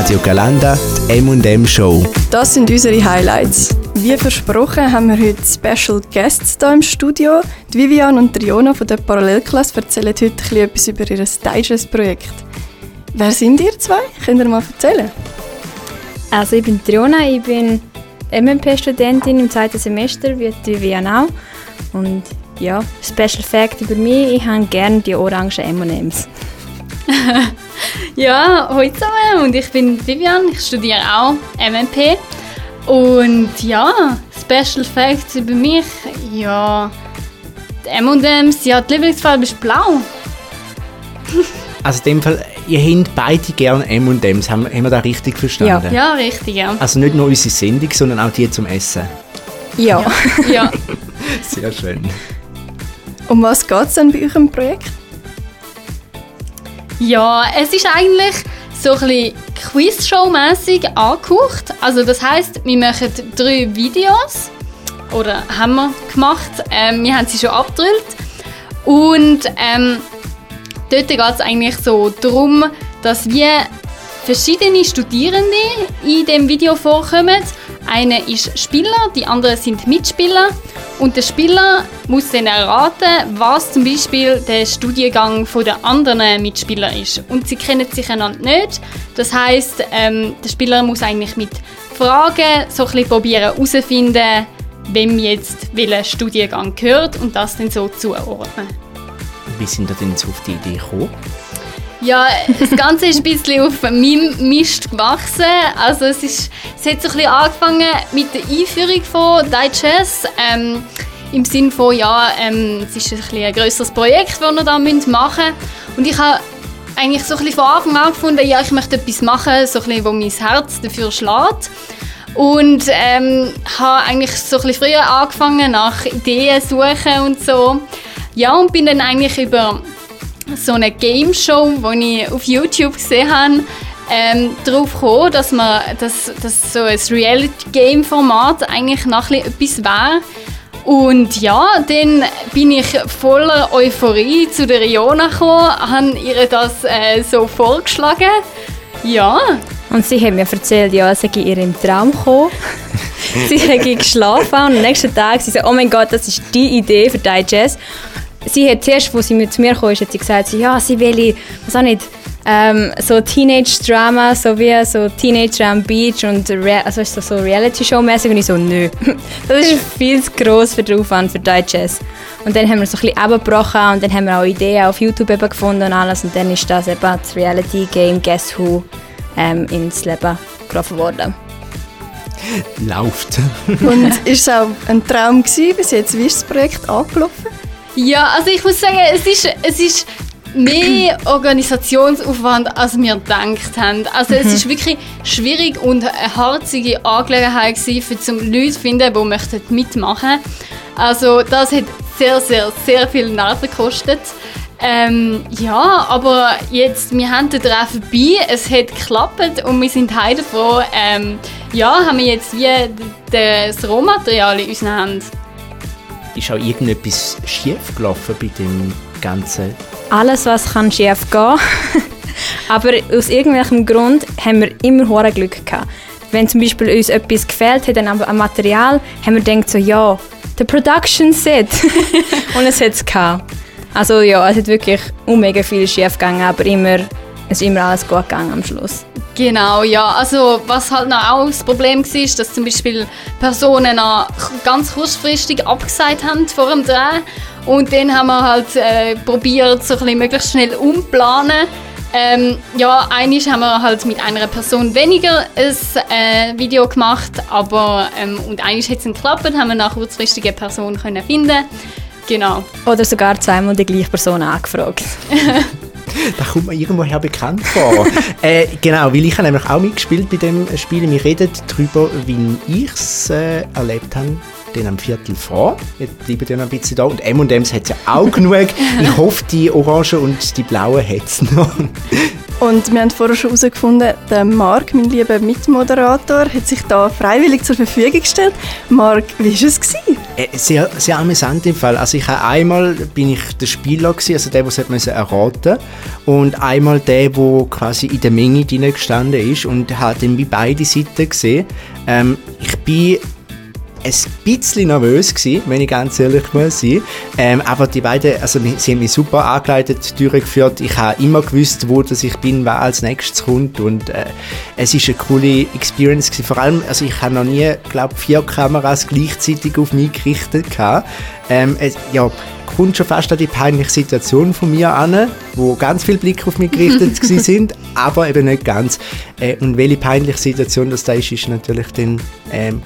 Radio Galanda, die M&M Show. Das sind unsere Highlights. Wie versprochen haben wir heute Special Guests hier im Studio. Die Vivian und Triona von der Parallelklasse erzählen heute etwas über ihr Digest-Projekt. Wer sind ihr zwei? Könnt ihr mal erzählen? Also ich bin Triona, ich bin MMP-Studentin im zweiten Semester, wie die Vivian auch. Und ja, Special Fact über mich, ich habe gerne die orangen M&M's. ja, hallo zusammen und ich bin Vivian, ich studiere auch MMP. Und ja, Special Facts über mich, ja, die M&M's, ja, die Lieblingsfarbe ist blau. Also in dem Fall, ihr habt beide gerne M&M's, haben, haben wir das richtig verstanden? Ja, ja richtig, ja. Also nicht nur unsere Sendung, sondern auch die zum Essen? Ja. ja. ja. Sehr schön. Um was geht es denn bei eurem Projekt? Ja, es ist eigentlich so ein bisschen Quizshow-mässig angehaucht. Also das heißt, wir machen drei Videos oder haben wir gemacht. Ähm, wir haben sie schon abgedrillt und ähm, dort geht es eigentlich so darum, dass wir verschiedene Studierende in dem Video vorkommen. Einer ist Spieler, die anderen sind Mitspieler und der Spieler muss dann erraten, was zum Beispiel der Studiengang der anderen Mitspieler ist. Und sie kennen sich einander nicht. Das heißt, ähm, der Spieler muss eigentlich mit Fragen so ein probieren herausfinden, wem jetzt welcher Studiengang gehört und das dann so zuordnen. Wie sind ihr denn jetzt auf die Idee gekommen? Ja, das Ganze ist ein bisschen auf meinem Mist gewachsen. Also es, ist, es hat so ein bisschen angefangen mit der Einführung von Digest. Ähm, Im Sinne von, ja, ähm, es ist ein, bisschen ein grösseres Projekt, das wir da machen müssen. Und ich habe eigentlich so ein bisschen von Anfang an gefunden, ja, ich möchte etwas machen, so ein bisschen, wo mein Herz dafür schlägt. Und ähm, habe eigentlich so ein bisschen früher angefangen, nach Ideen suchen und so. Ja, und bin dann eigentlich über so eine Game Show, die ich auf YouTube gesehen habe, ähm, darauf gekommen, dass, man, dass, dass so ein Reality-Game-Format eigentlich noch etwas wäre. Und ja, dann bin ich voller Euphorie zu der Riona gekommen, habe ihr das äh, so vorgeschlagen. Ja. Und sie hat mir erzählt, ja, sie sei ihr im Traum gekommen. sie hat geschlafen und am nächsten Tag sie so, oh mein Gott, das ist die Idee für Digest sie hat zuerst, als sie zu mir kam, hat sie gesagt, ja, sie will, was auch nicht, ähm, so Teenage-Drama, so wie so Teenager am Beach und Re also so, so Reality-Show-mäßig und ich so, nö, das ist viel zu gross für den Aufwand für Digest. Und dann haben wir so ein bisschen abgebrochen und dann haben wir auch Ideen auf YouTube eben gefunden und alles und dann ist das eben das Reality-Game Guess Who ähm, ins Leben gerufen worden. Läuft. und ist es auch ein Traum gewesen bis jetzt? Wie ist das Projekt angelaufen? Ja, also ich muss sagen, es ist, es ist mehr Organisationsaufwand, als wir gedacht haben. Also es ist wirklich schwierig und eine harzige Angelegenheit gewesen, für zum Leute zu finden, die möchten mitmachen. Also das hat sehr, sehr, sehr viel Nerven gekostet. Ähm, ja, aber jetzt, wir haben den Treffen vorbei, es hat geklappt und wir sind heute froh. Ähm, ja, haben wir jetzt wie das Rohmaterial in unseren Händen ist auch irgendetwas schief gelaufen bei dem Ganzen? Alles, was kann schief gehen. Aber aus irgendwelchem Grund haben wir immer hohes Glück gehabt. Wenn zum Beispiel uns etwas gefällt hat an Material, haben wir gedacht so, ja, der Production Set. Und es hat es gehabt. Also ja, es hat wirklich mega viel schief gegangen, aber immer, ist immer alles gut gegangen am Schluss. Genau, ja. Also was halt noch auch das Problem war, ist, dass zum Beispiel Personen noch ganz kurzfristig abgesagt haben vor dem Dreh. Und dann haben wir halt äh, probiert, so ein bisschen möglichst schnell umplanen. Ähm, ja, eigentlich haben wir halt mit einer Person weniger ein äh, Video gemacht, aber ähm, und eigentlich hat es geklappt, haben wir nach kurzfristigen Person können finden. Genau. Oder sogar zweimal die gleiche Person angefragt. das kommt mir irgendwoher bekannt vor. äh, genau, weil ich habe nämlich auch mitgespielt bei dem Spiel. Wir reden darüber, wie ich es äh, erlebt habe dann am Viertel vor. Jetzt bleiben dann ein bisschen da. Und M&M's hat es ja auch genug. Ich hoffe, die Orange und die Blaue hat es noch. Und wir haben vorher schon herausgefunden, der Marc, mein lieber Mitmoderator, hat sich da freiwillig zur Verfügung gestellt. Marc, wie war es? Gewesen? Äh, sehr, sehr amüsant im Fall. Also ich habe einmal bin ich der Spieler gewesen, also der, der es erraten und einmal der, der quasi in der Menge drin gestanden ist und hat dann wie beide Seiten gesehen. Ähm, ich bin ein bisschen nervös gewesen, wenn ich ganz ehrlich muss sein. Ähm, aber die beiden, also sie haben mich super angeleitet, durchgeführt. Ich habe immer gewusst, wo das ich bin, wer als nächstes kommt und äh, es ist eine coole Experience gewesen. Vor allem, also ich habe noch nie, glaube vier Kameras gleichzeitig auf mich gerichtet gehabt. Ähm, es, ja, kommt schon fast an die peinliche Situation von mir an, wo ganz viele Blicke auf mich gerichtet sind, aber eben nicht ganz. Äh, und welche peinliche Situation das da ist, ist natürlich dann, ähm,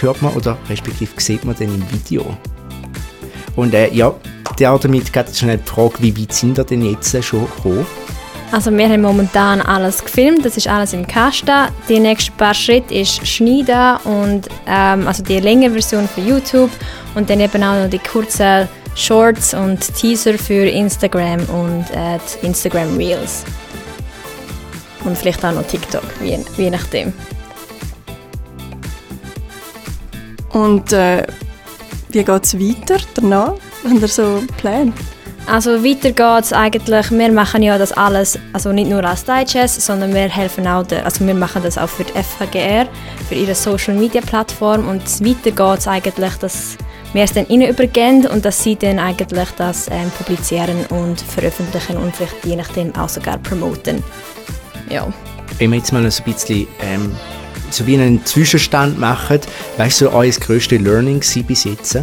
hört man oder respektive sieht man dann im Video. Und äh, ja, der damit geht schnell die Frage, wie weit sind wir denn jetzt schon gekommen? Also wir haben momentan alles gefilmt, das ist alles im Kasten. Die nächsten paar Schritte ist Schneiden und ähm, also die längere Version für YouTube und dann eben auch noch die kurzen Shorts und Teaser für Instagram und äh, Instagram Reels. Und vielleicht auch noch TikTok, je, je nachdem. Und äh, wie geht es weiter danach? Haben ihr so Pläne? Also weiter geht es eigentlich, wir machen ja das alles, also nicht nur als Digest, sondern wir helfen auch, der, also wir machen das auch für die FHGR, für ihre Social Media Plattform und weiter geht es eigentlich, dass wir es dann ihnen übergeben und dass sie dann eigentlich das ähm, publizieren und veröffentlichen und vielleicht je nachdem auch sogar promoten. Ja. Wenn wir jetzt mal so ein bisschen ähm, so wie einen Zwischenstand machen, weißt du, euer grösstes Learning bis jetzt?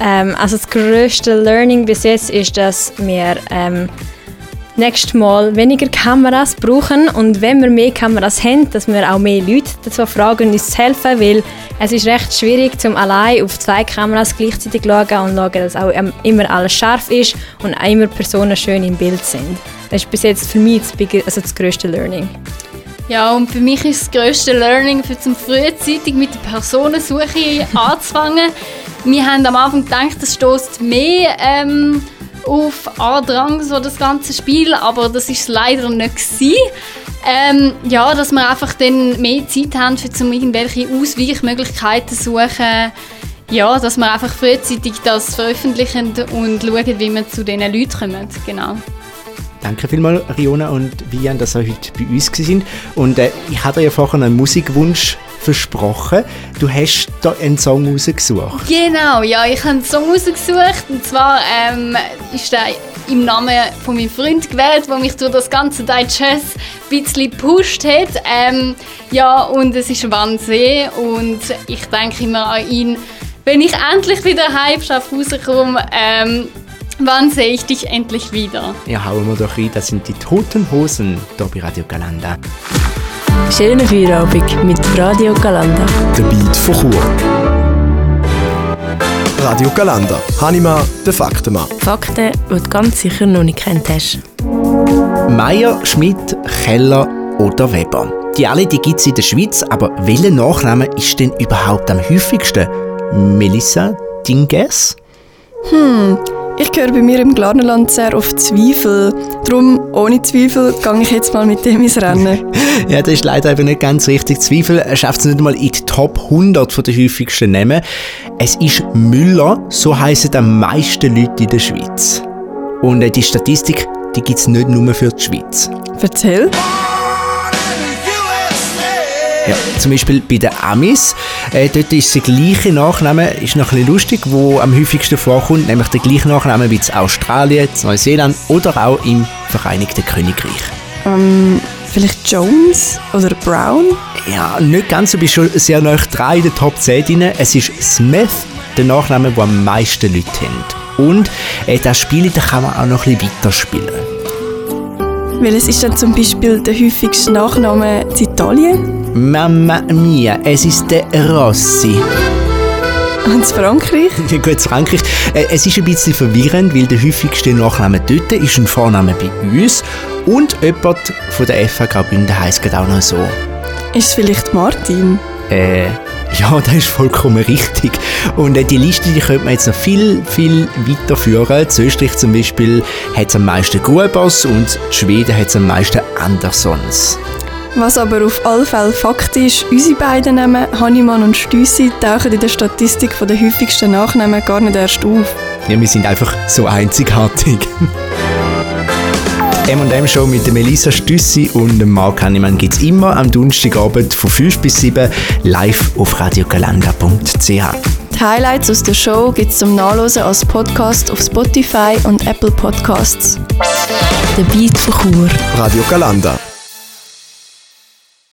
Ähm, also das grösste Learning bis jetzt ist, dass wir ähm, nächstes Mal weniger Kameras brauchen und wenn wir mehr Kameras haben, dass wir auch mehr Leute dazu fragen, uns zu helfen, weil es ist recht schwierig, zum allein auf zwei Kameras gleichzeitig zu schauen und schauen, dass auch immer alles scharf ist und auch immer Personen schön im Bild sind. Das ist bis jetzt für mich das, also das grösste Learning. Ja, und für mich ist das grösste Learning, für zum frühzeitig mit der Personensuche anzufangen. Wir haben am Anfang gedacht, es stößt mehr ähm, auf Andrang, so das ganze Spiel, aber das ist leider nicht. Ähm, ja, dass wir einfach dann mehr Zeit haben, für zum irgendwelche Ausweichmöglichkeiten zu suchen. Ja, dass wir einfach frühzeitig das veröffentlichen und schauen, wie wir zu diesen Leuten kommen. Genau. Danke vielmals, Riona und Vian, dass ihr heute bei uns sind. Und äh, ich hatte ja vorhin einen Musikwunsch versprochen. Du hast da einen Song rausgesucht. Genau, ja, ich habe einen Song rausgesucht. Und zwar ähm, ist der im Namen von meinem Freund gewählt, der mich durch das ganze Deutsche ein bisschen gepusht hat. Ähm, ja, und es ist Wannsee und ich denke immer an ihn, wenn ich endlich wieder heim rauskomme. Ähm, Wann sehe ich dich endlich wieder? Ja, hauen wir doch rein. Das sind die Toten Hosen hier bei Radio Galanda. Schöne Feierabend mit Radio Galanda. Der Beat von Chur. Radio Galanda. Hanima, der Faktenmann. Fakten, die du ganz sicher noch nicht kennt hast. Meier, Schmidt, Keller oder Weber. Die alle gibt es in der Schweiz, aber welcher Nachname ist denn überhaupt am häufigsten? Melissa, dein Guess? Hm, ich höre bei mir im Glarnerland sehr oft Zweifel. Darum, ohne Zweifel, gehe ich jetzt mal mit dem ins Rennen. ja, das ist leider eben nicht ganz richtig. Zweifel schafft es nicht mal in die Top 100 der häufigsten Namen. Es ist Müller, so heißen am meisten Leute in der Schweiz. Und äh, die Statistik, die gibt es nicht nur für die Schweiz. Erzähl. Ja, zum Beispiel bei den Amis. Äh, dort ist der gleiche Nachname, ist noch ein bisschen lustig, wo am häufigsten vorkommt, nämlich der gleiche Nachname wie in Australien, in Neuseeland oder auch im Vereinigten Königreich. Ähm, vielleicht Jones oder Brown? Ja, nicht ganz, du bist schon sehr nah dran in der Top 10 drin. Es ist Smith, der Nachname, der am meisten Leute haben. Und äh, das Spiel da kann man auch noch ein bisschen weiterspielen. Welches ist dann zum Beispiel der häufigste Nachname in Italien? Mamma mia, es ist der Rossi. Und in Frankreich? Ja gut, Frankreich. Äh, es ist ein bisschen verwirrend, weil der häufigste Nachname dort ist ein Vorname bei uns und jemand von der FH Graubünden heisst auch noch so. Ist es vielleicht Martin? Äh, ja, das ist vollkommen richtig. Und äh, die Liste die könnte man jetzt noch viel, viel weiterführen. Zu Österreich zum Beispiel hat es am meisten Grubers und Schweden hat es am meisten Andersons. Was aber auf alle Fälle Fakt ist, unsere beiden Namen, Hannemann und Stüssi, tauchen in der Statistik der häufigsten Nachnamen gar nicht erst auf. Ja, wir sind einfach so einzigartig. M&M Show mit der Melissa Stüssi und dem Marc Hannemann gibt es immer am Donnerstagabend von 5 bis 7 live auf radiogalanda.ch. Die Highlights aus der Show gibt es zum Nachlesen als Podcast auf Spotify und Apple Podcasts. Der Beat von Chur. Radio Galanda.